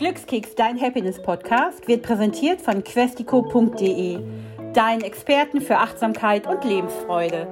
Glückskeks, dein Happiness-Podcast, wird präsentiert von questico.de, deinen Experten für Achtsamkeit und Lebensfreude.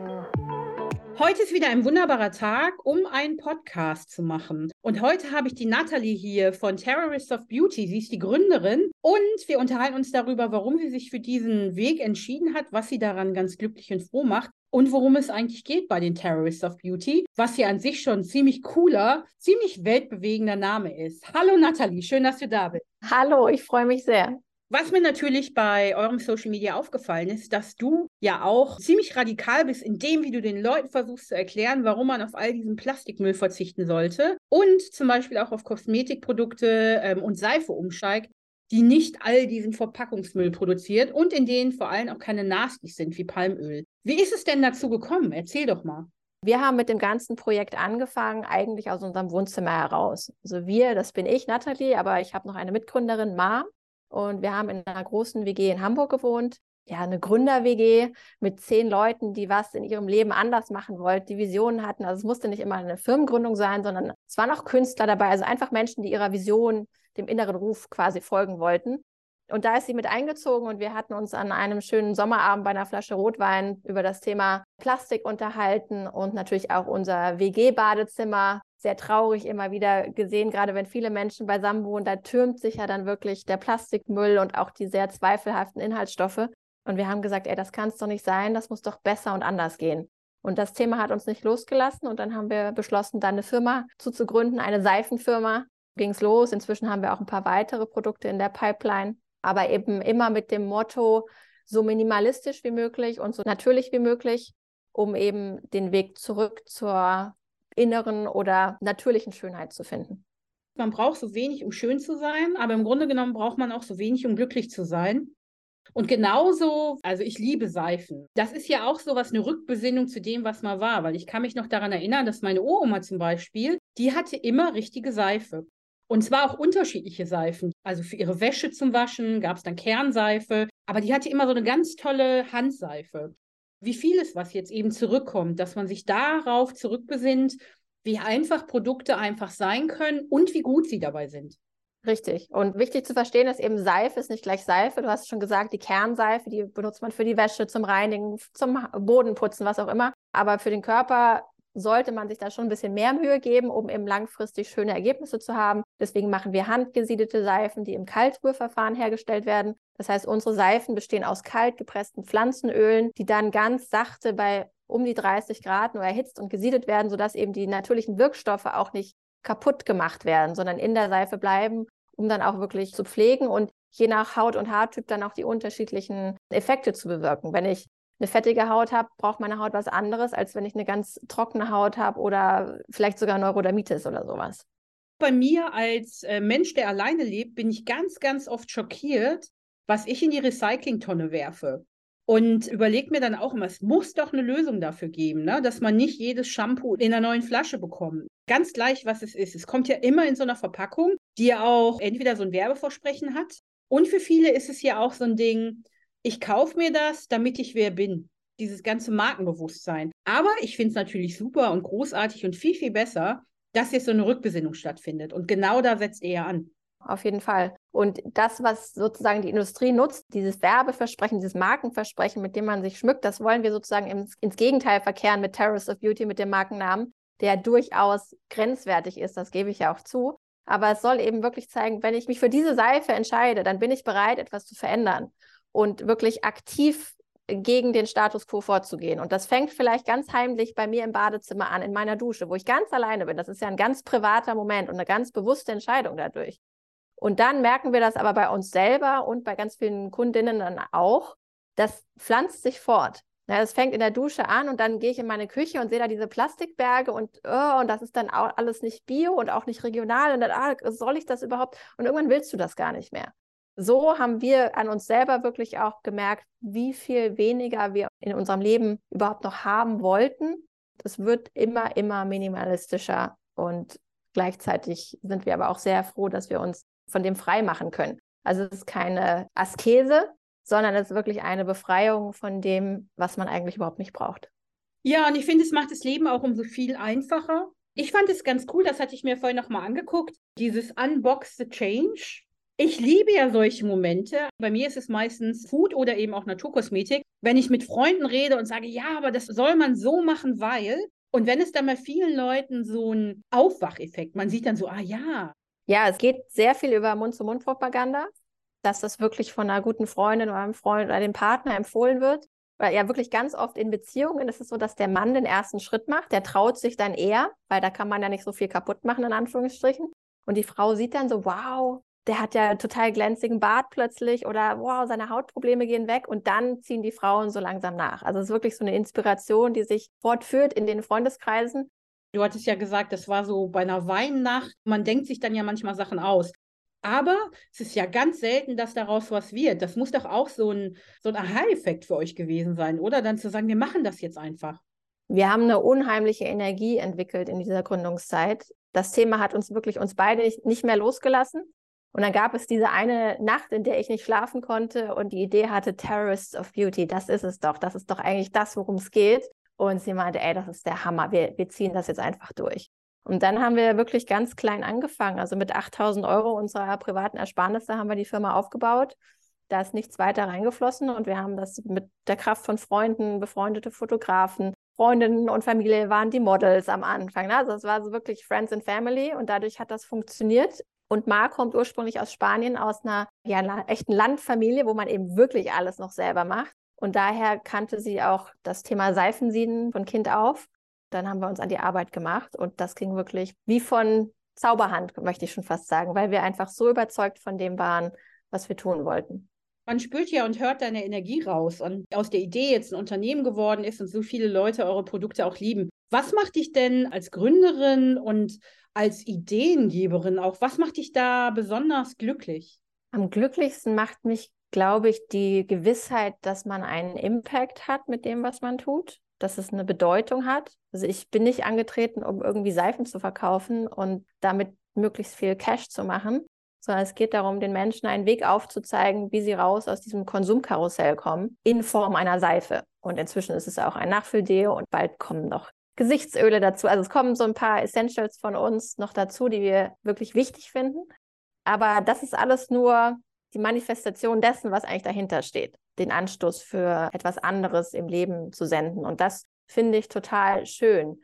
Heute ist wieder ein wunderbarer Tag, um einen Podcast zu machen. Und heute habe ich die Natalie hier von Terrorist of Beauty. Sie ist die Gründerin und wir unterhalten uns darüber, warum sie sich für diesen Weg entschieden hat, was sie daran ganz glücklich und froh macht und worum es eigentlich geht bei den Terrorists of Beauty, was ja an sich schon ziemlich cooler, ziemlich weltbewegender Name ist. Hallo Nathalie, schön, dass du da bist. Hallo, ich freue mich sehr. Was mir natürlich bei eurem Social Media aufgefallen ist, dass du ja auch ziemlich radikal bist in dem, wie du den Leuten versuchst zu erklären, warum man auf all diesen Plastikmüll verzichten sollte und zum Beispiel auch auf Kosmetikprodukte ähm, und Seife umsteigt, die nicht all diesen Verpackungsmüll produziert und in denen vor allem auch keine Nasties sind wie Palmöl. Wie ist es denn dazu gekommen? Erzähl doch mal. Wir haben mit dem ganzen Projekt angefangen, eigentlich aus unserem Wohnzimmer heraus. Also wir, das bin ich, Nathalie, aber ich habe noch eine Mitgründerin, Ma. Und wir haben in einer großen WG in Hamburg gewohnt. Ja, eine Gründer-WG mit zehn Leuten, die was in ihrem Leben anders machen wollten, die Visionen hatten. Also es musste nicht immer eine Firmengründung sein, sondern es waren auch Künstler dabei, also einfach Menschen, die ihrer Vision dem inneren Ruf quasi folgen wollten. Und da ist sie mit eingezogen und wir hatten uns an einem schönen Sommerabend bei einer Flasche Rotwein über das Thema Plastik unterhalten und natürlich auch unser WG-Badezimmer sehr traurig immer wieder gesehen, gerade wenn viele Menschen beisammen wohnen, da türmt sich ja dann wirklich der Plastikmüll und auch die sehr zweifelhaften Inhaltsstoffe. Und wir haben gesagt, ey, das kann es doch nicht sein, das muss doch besser und anders gehen. Und das Thema hat uns nicht losgelassen und dann haben wir beschlossen, da eine Firma zuzugründen, eine Seifenfirma, ging es los. Inzwischen haben wir auch ein paar weitere Produkte in der Pipeline, aber eben immer mit dem Motto, so minimalistisch wie möglich und so natürlich wie möglich, um eben den Weg zurück zur inneren oder natürlichen Schönheit zu finden. Man braucht so wenig, um schön zu sein, aber im Grunde genommen braucht man auch so wenig, um glücklich zu sein. Und genauso, also ich liebe Seifen. Das ist ja auch so was, eine Rückbesinnung zu dem, was mal war, weil ich kann mich noch daran erinnern, dass meine Uroma zum Beispiel, die hatte immer richtige Seife. Und zwar auch unterschiedliche Seifen. Also für ihre Wäsche zum Waschen gab es dann Kernseife, aber die hatte immer so eine ganz tolle Handseife. Wie vieles, was jetzt eben zurückkommt, dass man sich darauf zurückbesinnt, wie einfach Produkte einfach sein können und wie gut sie dabei sind. Richtig. Und wichtig zu verstehen ist eben, Seife ist nicht gleich Seife. Du hast schon gesagt, die Kernseife, die benutzt man für die Wäsche, zum Reinigen, zum Bodenputzen, was auch immer. Aber für den Körper sollte man sich da schon ein bisschen mehr Mühe geben, um eben langfristig schöne Ergebnisse zu haben. Deswegen machen wir handgesiedelte Seifen, die im Kaltrührverfahren hergestellt werden. Das heißt, unsere Seifen bestehen aus kalt gepressten Pflanzenölen, die dann ganz sachte bei um die 30 Grad nur erhitzt und gesiedet werden, sodass eben die natürlichen Wirkstoffe auch nicht kaputt gemacht werden, sondern in der Seife bleiben, um dann auch wirklich zu pflegen und je nach Haut- und Haartyp dann auch die unterschiedlichen Effekte zu bewirken. Wenn ich eine fettige Haut habe, braucht meine Haut was anderes, als wenn ich eine ganz trockene Haut habe oder vielleicht sogar Neurodermitis oder sowas. Bei mir als äh, Mensch, der alleine lebt, bin ich ganz, ganz oft schockiert, was ich in die Recyclingtonne werfe. Und überlege mir dann auch immer, es muss doch eine Lösung dafür geben, ne? dass man nicht jedes Shampoo in einer neuen Flasche bekommt. Ganz gleich, was es ist. Es kommt ja immer in so einer Verpackung, die ja auch entweder so ein Werbeversprechen hat. Und für viele ist es ja auch so ein Ding, ich kaufe mir das, damit ich wer bin. Dieses ganze Markenbewusstsein. Aber ich finde es natürlich super und großartig und viel, viel besser, dass jetzt so eine Rückbesinnung stattfindet. Und genau da setzt er an. Auf jeden Fall. Und das, was sozusagen die Industrie nutzt, dieses Werbeversprechen, dieses Markenversprechen, mit dem man sich schmückt, das wollen wir sozusagen ins, ins Gegenteil verkehren mit Terrace of Beauty, mit dem Markennamen, der durchaus grenzwertig ist, das gebe ich ja auch zu. Aber es soll eben wirklich zeigen, wenn ich mich für diese Seife entscheide, dann bin ich bereit, etwas zu verändern und wirklich aktiv gegen den Status quo vorzugehen. Und das fängt vielleicht ganz heimlich bei mir im Badezimmer an, in meiner Dusche, wo ich ganz alleine bin. Das ist ja ein ganz privater Moment und eine ganz bewusste Entscheidung dadurch. Und dann merken wir das aber bei uns selber und bei ganz vielen Kundinnen dann auch. Das pflanzt sich fort. Ja, das fängt in der Dusche an und dann gehe ich in meine Küche und sehe da diese Plastikberge und, oh, und das ist dann auch alles nicht bio und auch nicht regional. Und dann, ah, soll ich das überhaupt? Und irgendwann willst du das gar nicht mehr so haben wir an uns selber wirklich auch gemerkt, wie viel weniger wir in unserem Leben überhaupt noch haben wollten. Das wird immer, immer minimalistischer und gleichzeitig sind wir aber auch sehr froh, dass wir uns von dem frei machen können. Also es ist keine Askese, sondern es ist wirklich eine Befreiung von dem, was man eigentlich überhaupt nicht braucht. Ja, und ich finde, es macht das Leben auch umso viel einfacher, Ich fand es ganz cool, das hatte ich mir vorhin nochmal angeguckt, dieses Unbox the Change. Ich liebe ja solche Momente. Bei mir ist es meistens Food oder eben auch Naturkosmetik. Wenn ich mit Freunden rede und sage, ja, aber das soll man so machen, weil. Und wenn es dann bei vielen Leuten so ein Aufwacheffekt, man sieht dann so, ah ja. Ja, es geht sehr viel über Mund-zu-Mund-Propaganda, dass das wirklich von einer guten Freundin oder einem Freund oder dem Partner empfohlen wird. Weil ja wirklich ganz oft in Beziehungen ist es so, dass der Mann den ersten Schritt macht, der traut sich dann eher, weil da kann man ja nicht so viel kaputt machen, in Anführungsstrichen. Und die Frau sieht dann so, wow, der hat ja total glänzigen Bart plötzlich oder wow, seine Hautprobleme gehen weg und dann ziehen die Frauen so langsam nach. Also es ist wirklich so eine Inspiration, die sich fortführt in den Freundeskreisen. Du hattest ja gesagt, das war so bei einer Weinnacht. Man denkt sich dann ja manchmal Sachen aus. Aber es ist ja ganz selten, dass daraus was wird. Das muss doch auch so ein, so ein Aha-Effekt für euch gewesen sein, oder? Dann zu sagen, wir machen das jetzt einfach. Wir haben eine unheimliche Energie entwickelt in dieser Gründungszeit. Das Thema hat uns wirklich uns beide nicht, nicht mehr losgelassen. Und dann gab es diese eine Nacht, in der ich nicht schlafen konnte und die Idee hatte, Terrorists of Beauty, das ist es doch, das ist doch eigentlich das, worum es geht. Und sie meinte, ey, das ist der Hammer, wir, wir ziehen das jetzt einfach durch. Und dann haben wir wirklich ganz klein angefangen. Also mit 8000 Euro unserer privaten Ersparnisse haben wir die Firma aufgebaut. Da ist nichts weiter reingeflossen und wir haben das mit der Kraft von Freunden, befreundete Fotografen, Freundinnen und Familie waren die Models am Anfang. Also es war so wirklich Friends and Family und dadurch hat das funktioniert. Und Mar kommt ursprünglich aus Spanien, aus einer ja, echten Landfamilie, wo man eben wirklich alles noch selber macht. Und daher kannte sie auch das Thema Seifensieden von Kind auf. Dann haben wir uns an die Arbeit gemacht und das ging wirklich wie von Zauberhand, möchte ich schon fast sagen, weil wir einfach so überzeugt von dem waren, was wir tun wollten. Man spürt ja und hört deine Energie raus und aus der Idee jetzt ein Unternehmen geworden ist und so viele Leute eure Produkte auch lieben. Was macht dich denn als Gründerin und als Ideengeberin auch, was macht dich da besonders glücklich? Am glücklichsten macht mich, glaube ich, die Gewissheit, dass man einen Impact hat mit dem, was man tut, dass es eine Bedeutung hat. Also ich bin nicht angetreten, um irgendwie Seifen zu verkaufen und damit möglichst viel Cash zu machen, sondern es geht darum, den Menschen einen Weg aufzuzeigen, wie sie raus aus diesem Konsumkarussell kommen, in Form einer Seife. Und inzwischen ist es auch ein Nachfülldeo und bald kommen noch Gesichtsöle dazu. Also es kommen so ein paar Essentials von uns noch dazu, die wir wirklich wichtig finden. Aber das ist alles nur die Manifestation dessen, was eigentlich dahinter steht. Den Anstoß für etwas anderes im Leben zu senden. Und das finde ich total schön,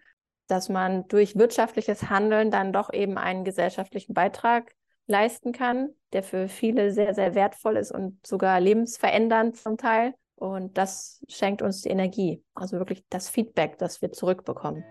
dass man durch wirtschaftliches Handeln dann doch eben einen gesellschaftlichen Beitrag leisten kann, der für viele sehr, sehr wertvoll ist und sogar lebensverändernd zum Teil. Und das schenkt uns die Energie, also wirklich das Feedback, das wir zurückbekommen.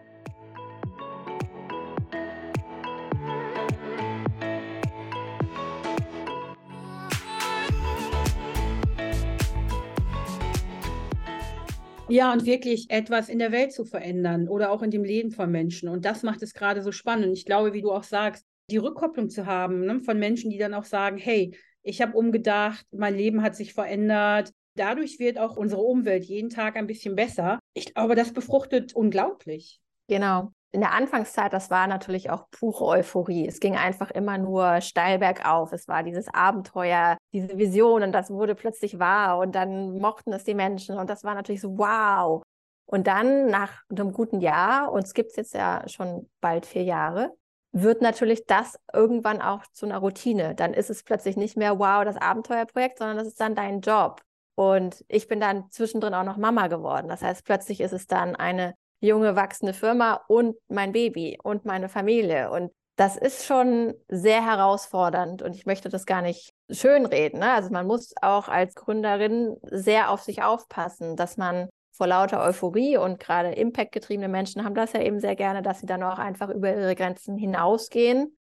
Ja, und wirklich etwas in der Welt zu verändern oder auch in dem Leben von Menschen. Und das macht es gerade so spannend. Und ich glaube, wie du auch sagst, die Rückkopplung zu haben ne, von Menschen, die dann auch sagen, hey, ich habe umgedacht, mein Leben hat sich verändert, Dadurch wird auch unsere Umwelt jeden Tag ein bisschen besser. Ich glaube, das befruchtet unglaublich. Genau. In der Anfangszeit, das war natürlich auch pure Euphorie. Es ging einfach immer nur steil bergauf. Es war dieses Abenteuer, diese Vision und das wurde plötzlich wahr und dann mochten es die Menschen und das war natürlich so wow. Und dann nach einem guten Jahr, und es gibt es jetzt ja schon bald vier Jahre, wird natürlich das irgendwann auch zu einer Routine. Dann ist es plötzlich nicht mehr wow, das Abenteuerprojekt, sondern das ist dann dein Job. Und ich bin dann zwischendrin auch noch Mama geworden. Das heißt, plötzlich ist es dann eine junge, wachsende Firma und mein Baby und meine Familie. Und das ist schon sehr herausfordernd und ich möchte das gar nicht schönreden. Ne? Also man muss auch als Gründerin sehr auf sich aufpassen, dass man vor lauter Euphorie und gerade impactgetriebene Menschen haben das ja eben sehr gerne, dass sie dann auch einfach über ihre Grenzen hinausgehen.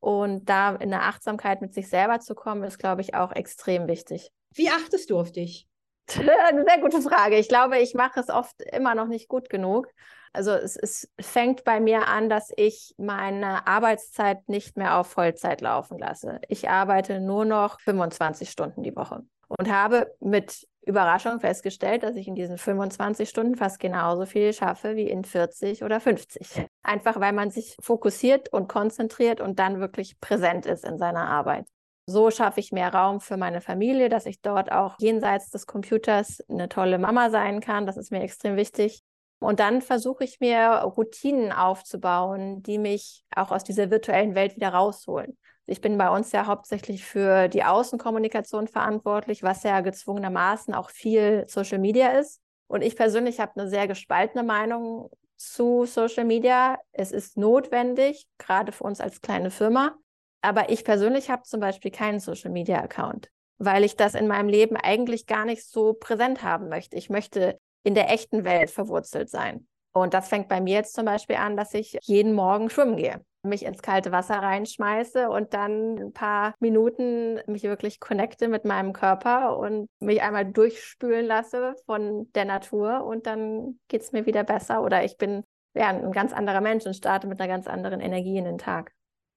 Und da in der Achtsamkeit mit sich selber zu kommen, ist, glaube ich, auch extrem wichtig. Wie achtest du auf dich? Eine sehr gute Frage. Ich glaube, ich mache es oft immer noch nicht gut genug. Also es, es, fängt bei mir an, dass ich meine Arbeitszeit nicht mehr auf Vollzeit laufen lasse. Ich arbeite nur noch 25 Stunden die Woche und habe mit Überraschung festgestellt, dass ich in diesen 25 Stunden fast genauso viel schaffe wie in 40 oder 50. Einfach weil man sich fokussiert und konzentriert und dann wirklich präsent ist in seiner Arbeit. So schaffe ich mehr Raum für meine Familie, dass ich dort auch jenseits des Computers eine tolle Mama sein kann. Das ist mir extrem wichtig. Und dann versuche ich mir Routinen aufzubauen, die mich auch aus dieser virtuellen Welt wieder rausholen. Ich bin bei uns ja hauptsächlich für die Außenkommunikation verantwortlich, was ja gezwungenermaßen auch viel Social Media ist. Und ich persönlich habe eine sehr gespaltene Meinung zu Social Media. Es ist notwendig, gerade für uns als kleine Firma. Aber ich persönlich habe zum Beispiel keinen Social Media Account, weil ich das in meinem Leben eigentlich gar nicht so präsent haben möchte. Ich möchte in der echten Welt verwurzelt sein. Und das fängt bei mir jetzt zum Beispiel an, dass ich jeden Morgen schwimmen gehe, mich ins kalte Wasser reinschmeiße und dann ein paar Minuten mich wirklich connecte mit meinem Körper und mich einmal durchspülen lasse von der Natur und dann geht es mir wieder besser oder ich bin ja, ein ganz anderer Mensch und starte mit einer ganz anderen Energie in den Tag.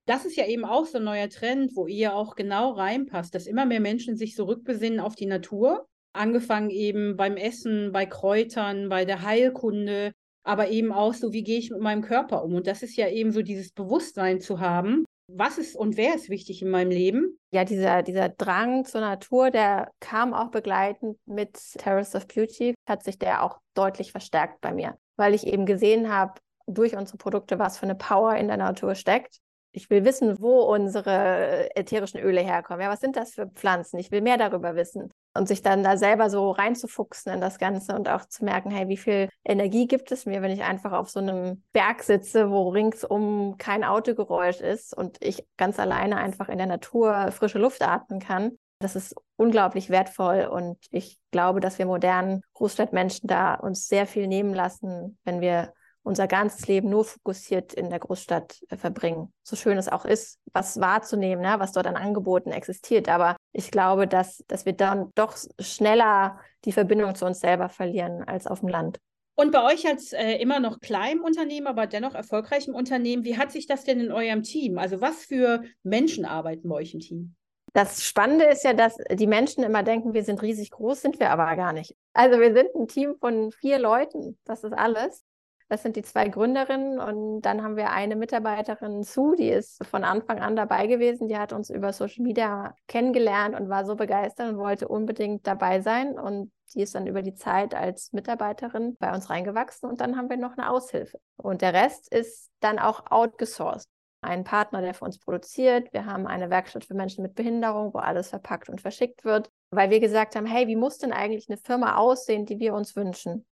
Das ist ja eben auch so ein neuer Trend, wo ihr auch genau reinpasst, dass immer mehr Menschen sich so auf die Natur Angefangen eben beim Essen, bei Kräutern, bei der Heilkunde, aber eben auch so, wie gehe ich mit meinem Körper um? Und das ist ja eben so dieses Bewusstsein zu haben, was ist und wer ist wichtig in meinem Leben? Ja, dieser, dieser Drang zur Natur, der kam auch begleitend mit Terrace of Beauty, hat sich der auch deutlich verstärkt bei mir, weil ich eben gesehen habe, durch unsere Produkte, was für eine Power in der Natur steckt. Ich will wissen, wo unsere ätherischen Öle herkommen. Ja, was sind das für Pflanzen? Ich will mehr darüber wissen und sich dann da selber so reinzufuchsen in das Ganze und auch zu merken, hey, wie viel Energie gibt es mir, wenn ich einfach auf so einem Berg sitze, wo ringsum kein Autogeräusch ist und ich ganz alleine einfach in der Natur frische Luft atmen kann. Das ist unglaublich wertvoll und ich glaube, dass wir modernen Großstadtmenschen da uns sehr viel nehmen lassen, wenn wir unser ganzes Leben nur fokussiert in der Großstadt äh, verbringen. So schön es auch ist, was wahrzunehmen, ne, was dort an Angeboten existiert. Aber ich glaube, dass, dass wir dann doch schneller die Verbindung zu uns selber verlieren als auf dem Land. Und bei euch als äh, immer noch kleinem Unternehmen, aber dennoch erfolgreichem Unternehmen, wie hat sich das denn in eurem Team? Also was für Menschen arbeiten bei euch im Team? Das Spannende ist ja, dass die Menschen immer denken, wir sind riesig groß, sind wir aber gar nicht. Also wir sind ein Team von vier Leuten, das ist alles. Das sind die zwei Gründerinnen und dann haben wir eine Mitarbeiterin zu, die ist von Anfang an dabei gewesen. Die hat uns über Social Media kennengelernt und war so begeistert und wollte unbedingt dabei sein. Und die ist dann über die Zeit als Mitarbeiterin bei uns reingewachsen und dann haben wir noch eine Aushilfe. Und der Rest ist dann auch outgesourced. Ein Partner, der für uns produziert. Wir haben eine Werkstatt für Menschen mit Behinderung, wo alles verpackt und verschickt wird, weil wir gesagt haben, hey, wie muss denn eigentlich eine Firma aussehen, die wir uns wünschen?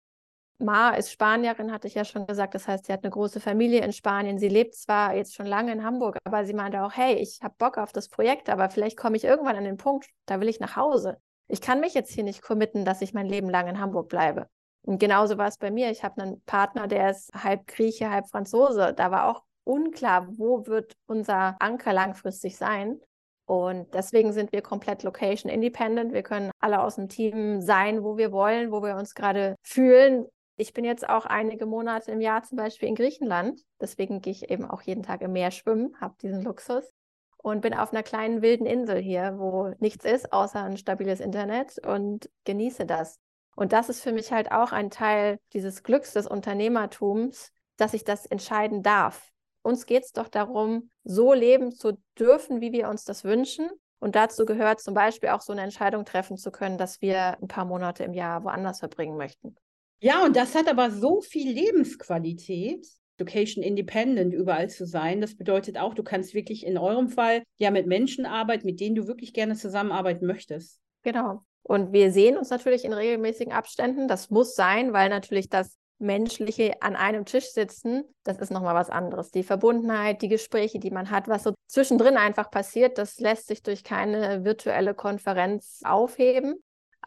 Ma ist Spanierin, hatte ich ja schon gesagt. Das heißt, sie hat eine große Familie in Spanien. Sie lebt zwar jetzt schon lange in Hamburg, aber sie meinte auch, hey, ich habe Bock auf das Projekt, aber vielleicht komme ich irgendwann an den Punkt, da will ich nach Hause. Ich kann mich jetzt hier nicht committen, dass ich mein Leben lang in Hamburg bleibe. Und genauso war es bei mir. Ich habe einen Partner, der ist halb Grieche, halb Franzose. Da war auch unklar, wo wird unser Anker langfristig sein. Und deswegen sind wir komplett location independent. Wir können alle aus dem Team sein, wo wir wollen, wo wir uns gerade fühlen. Ich bin jetzt auch einige Monate im Jahr zum Beispiel in Griechenland. Deswegen gehe ich eben auch jeden Tag im Meer schwimmen, habe diesen Luxus und bin auf einer kleinen wilden Insel hier, wo nichts ist außer ein stabiles Internet und genieße das. Und das ist für mich halt auch ein Teil dieses Glücks des Unternehmertums, dass ich das entscheiden darf. Uns geht es doch darum, so leben zu dürfen, wie wir uns das wünschen. Und dazu gehört zum Beispiel auch so eine Entscheidung treffen zu können, dass wir ein paar Monate im Jahr woanders verbringen möchten. Ja, und das hat aber so viel Lebensqualität. Location Independent überall zu sein. Das bedeutet auch, du kannst wirklich in eurem Fall ja mit Menschen arbeiten, mit denen du wirklich gerne zusammenarbeiten möchtest. Genau. Und wir sehen uns natürlich in regelmäßigen Abständen. Das muss sein, weil natürlich das Menschliche an einem Tisch sitzen, das ist nochmal was anderes. Die Verbundenheit, die Gespräche, die man hat, was so zwischendrin einfach passiert, das lässt sich durch keine virtuelle Konferenz aufheben.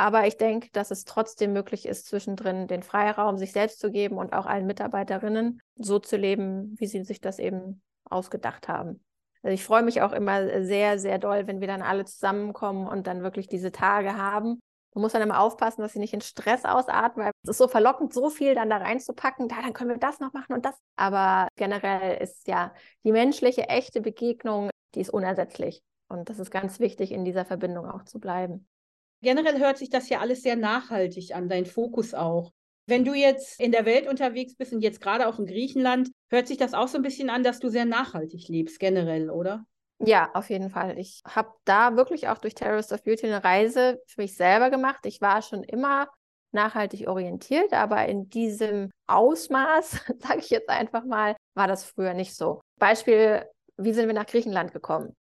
Aber ich denke, dass es trotzdem möglich ist, zwischendrin den Freiraum sich selbst zu geben und auch allen Mitarbeiterinnen so zu leben, wie sie sich das eben ausgedacht haben. Also ich freue mich auch immer sehr, sehr doll, wenn wir dann alle zusammenkommen und dann wirklich diese Tage haben. Man muss dann immer aufpassen, dass sie nicht in Stress ausatmen, weil es ist so verlockend, so viel dann da reinzupacken. Da, dann können wir das noch machen und das. Aber generell ist ja die menschliche, echte Begegnung, die ist unersetzlich. Und das ist ganz wichtig, in dieser Verbindung auch zu bleiben. Generell hört sich das ja alles sehr nachhaltig an, dein Fokus auch. Wenn du jetzt in der Welt unterwegs bist und jetzt gerade auch in Griechenland, hört sich das auch so ein bisschen an, dass du sehr nachhaltig lebst, generell, oder? Ja, auf jeden Fall. Ich habe da wirklich auch durch Terrorist of Beauty eine Reise für mich selber gemacht. Ich war schon immer nachhaltig orientiert, aber in diesem Ausmaß, sage ich jetzt einfach mal, war das früher nicht so. Beispiel, wie sind wir nach Griechenland gekommen?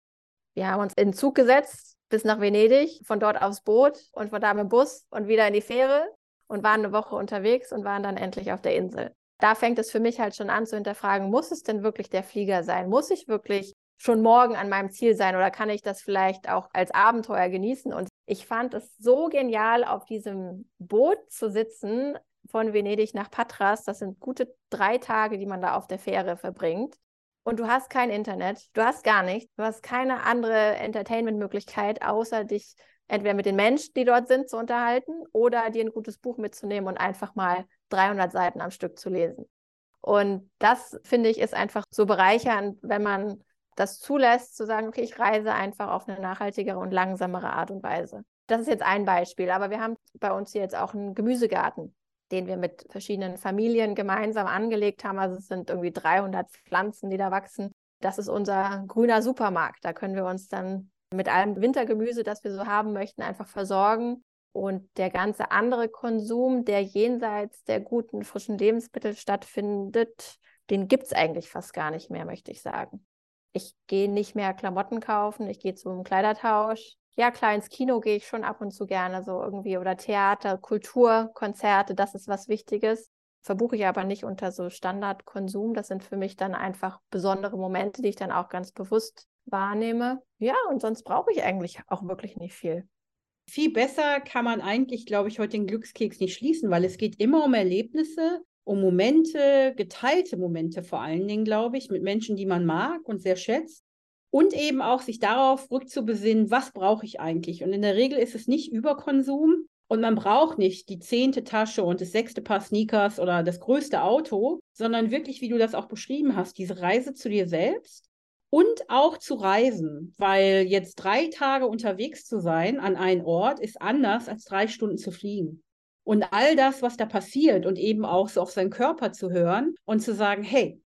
Wir haben uns in den Zug gesetzt bis nach Venedig, von dort aufs Boot und von da mit dem Bus und wieder in die Fähre und waren eine Woche unterwegs und waren dann endlich auf der Insel. Da fängt es für mich halt schon an zu hinterfragen, muss es denn wirklich der Flieger sein? Muss ich wirklich schon morgen an meinem Ziel sein oder kann ich das vielleicht auch als Abenteuer genießen? Und ich fand es so genial, auf diesem Boot zu sitzen von Venedig nach Patras. Das sind gute drei Tage, die man da auf der Fähre verbringt. Und du hast kein Internet, du hast gar nichts, du hast keine andere Entertainment-Möglichkeit, außer dich entweder mit den Menschen, die dort sind, zu unterhalten oder dir ein gutes Buch mitzunehmen und einfach mal 300 Seiten am Stück zu lesen. Und das, finde ich, ist einfach so bereichernd, wenn man das zulässt, zu sagen, okay, ich reise einfach auf eine nachhaltigere und langsamere Art und Weise. Das ist jetzt ein Beispiel, aber wir haben bei uns hier jetzt auch einen Gemüsegarten, den wir mit verschiedenen Familien gemeinsam angelegt haben. Also es sind irgendwie 300 Pflanzen, die da wachsen. Das ist unser grüner Supermarkt. Da können wir uns dann mit allem Wintergemüse, das wir so haben möchten, einfach versorgen. Und der ganze andere Konsum, der jenseits der guten, frischen Lebensmittel stattfindet, den gibt es eigentlich fast gar nicht mehr, möchte ich sagen. Ich gehe nicht mehr Klamotten kaufen, ich gehe zum Kleidertausch. Ja, klar, ins Kino gehe ich schon ab und zu gerne, so irgendwie, oder Theater, Kultur, Konzerte, das ist was Wichtiges. Verbuche ich aber nicht unter so Standardkonsum. Das sind für mich dann einfach besondere Momente, die ich dann auch ganz bewusst wahrnehme. Ja, und sonst brauche ich eigentlich auch wirklich nicht viel. Viel besser kann man eigentlich, glaube ich, heute den Glückskeks nicht schließen, weil es geht immer um Erlebnisse um Momente, geteilte Momente vor allen Dingen, glaube ich, mit Menschen, die man mag und sehr schätzt. Und eben auch sich darauf rückzubesinnen, was brauche ich eigentlich? Und in der Regel ist es nicht Überkonsum und man braucht nicht die zehnte Tasche und das sechste Paar Sneakers oder das größte Auto, sondern wirklich, wie du das auch beschrieben hast, diese Reise zu dir selbst und auch zu reisen, weil jetzt drei Tage unterwegs zu sein an einen Ort ist anders als drei Stunden zu fliegen. Und all das, was da passiert und eben auch so auf seinen Körper zu hören und zu sagen, hey,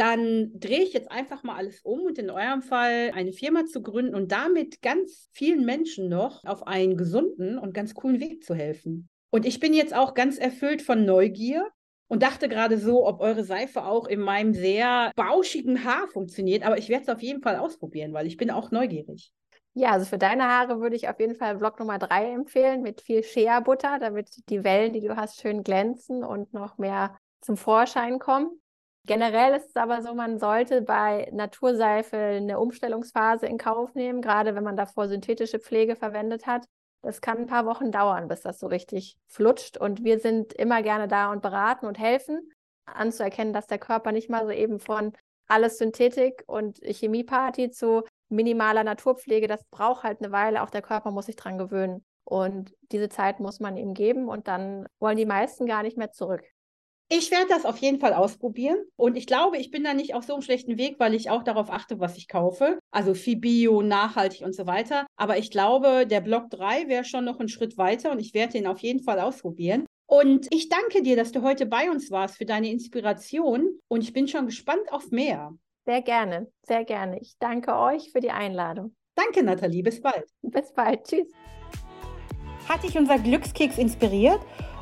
dann drehe ich jetzt einfach mal alles um und in eurem Fall eine Firma zu gründen und damit ganz vielen Menschen noch auf einen gesunden und ganz coolen Weg zu helfen. Und ich bin jetzt auch ganz erfüllt von Neugier und dachte gerade so, ob eure Seife auch in meinem sehr bauschigen Haar funktioniert. Aber ich werde es auf jeden Fall ausprobieren, weil ich bin auch neugierig. Ja, also für deine Haare würde ich auf jeden Fall Block Nummer 3 empfehlen mit viel Shea-Butter, damit die Wellen, die du hast, schön glänzen und noch mehr zum Vorschein kommen. Generell ist es aber so, man sollte bei Naturseife eine Umstellungsphase in Kauf nehmen, gerade wenn man davor synthetische Pflege verwendet hat. Das kann ein paar Wochen dauern, bis das so richtig flutscht. Und wir sind immer gerne da und beraten und helfen, anzuerkennen, dass der Körper nicht mal so eben von alles Synthetik und Chemieparty zu minimaler Naturpflege, das braucht halt eine Weile. Auch der Körper muss sich dran gewöhnen. Und diese Zeit muss man ihm geben und dann wollen die meisten gar nicht mehr zurück. Ich werde das auf jeden Fall ausprobieren und ich glaube, ich bin da nicht auf so einem schlechten Weg, weil ich auch darauf achte, was ich kaufe. Also viel Bio, nachhaltig und so weiter. Aber ich glaube, der Block 3 wäre schon noch einen Schritt weiter und ich werde den auf jeden Fall ausprobieren. Und ich danke dir, dass du heute bei uns warst für deine Inspiration und ich bin schon gespannt auf mehr. Sehr gerne, sehr gerne. Ich danke euch für die Einladung. Danke, Nathalie. Bis bald. Bis bald. Tschüss. Hat dich unser Glückskeks inspiriert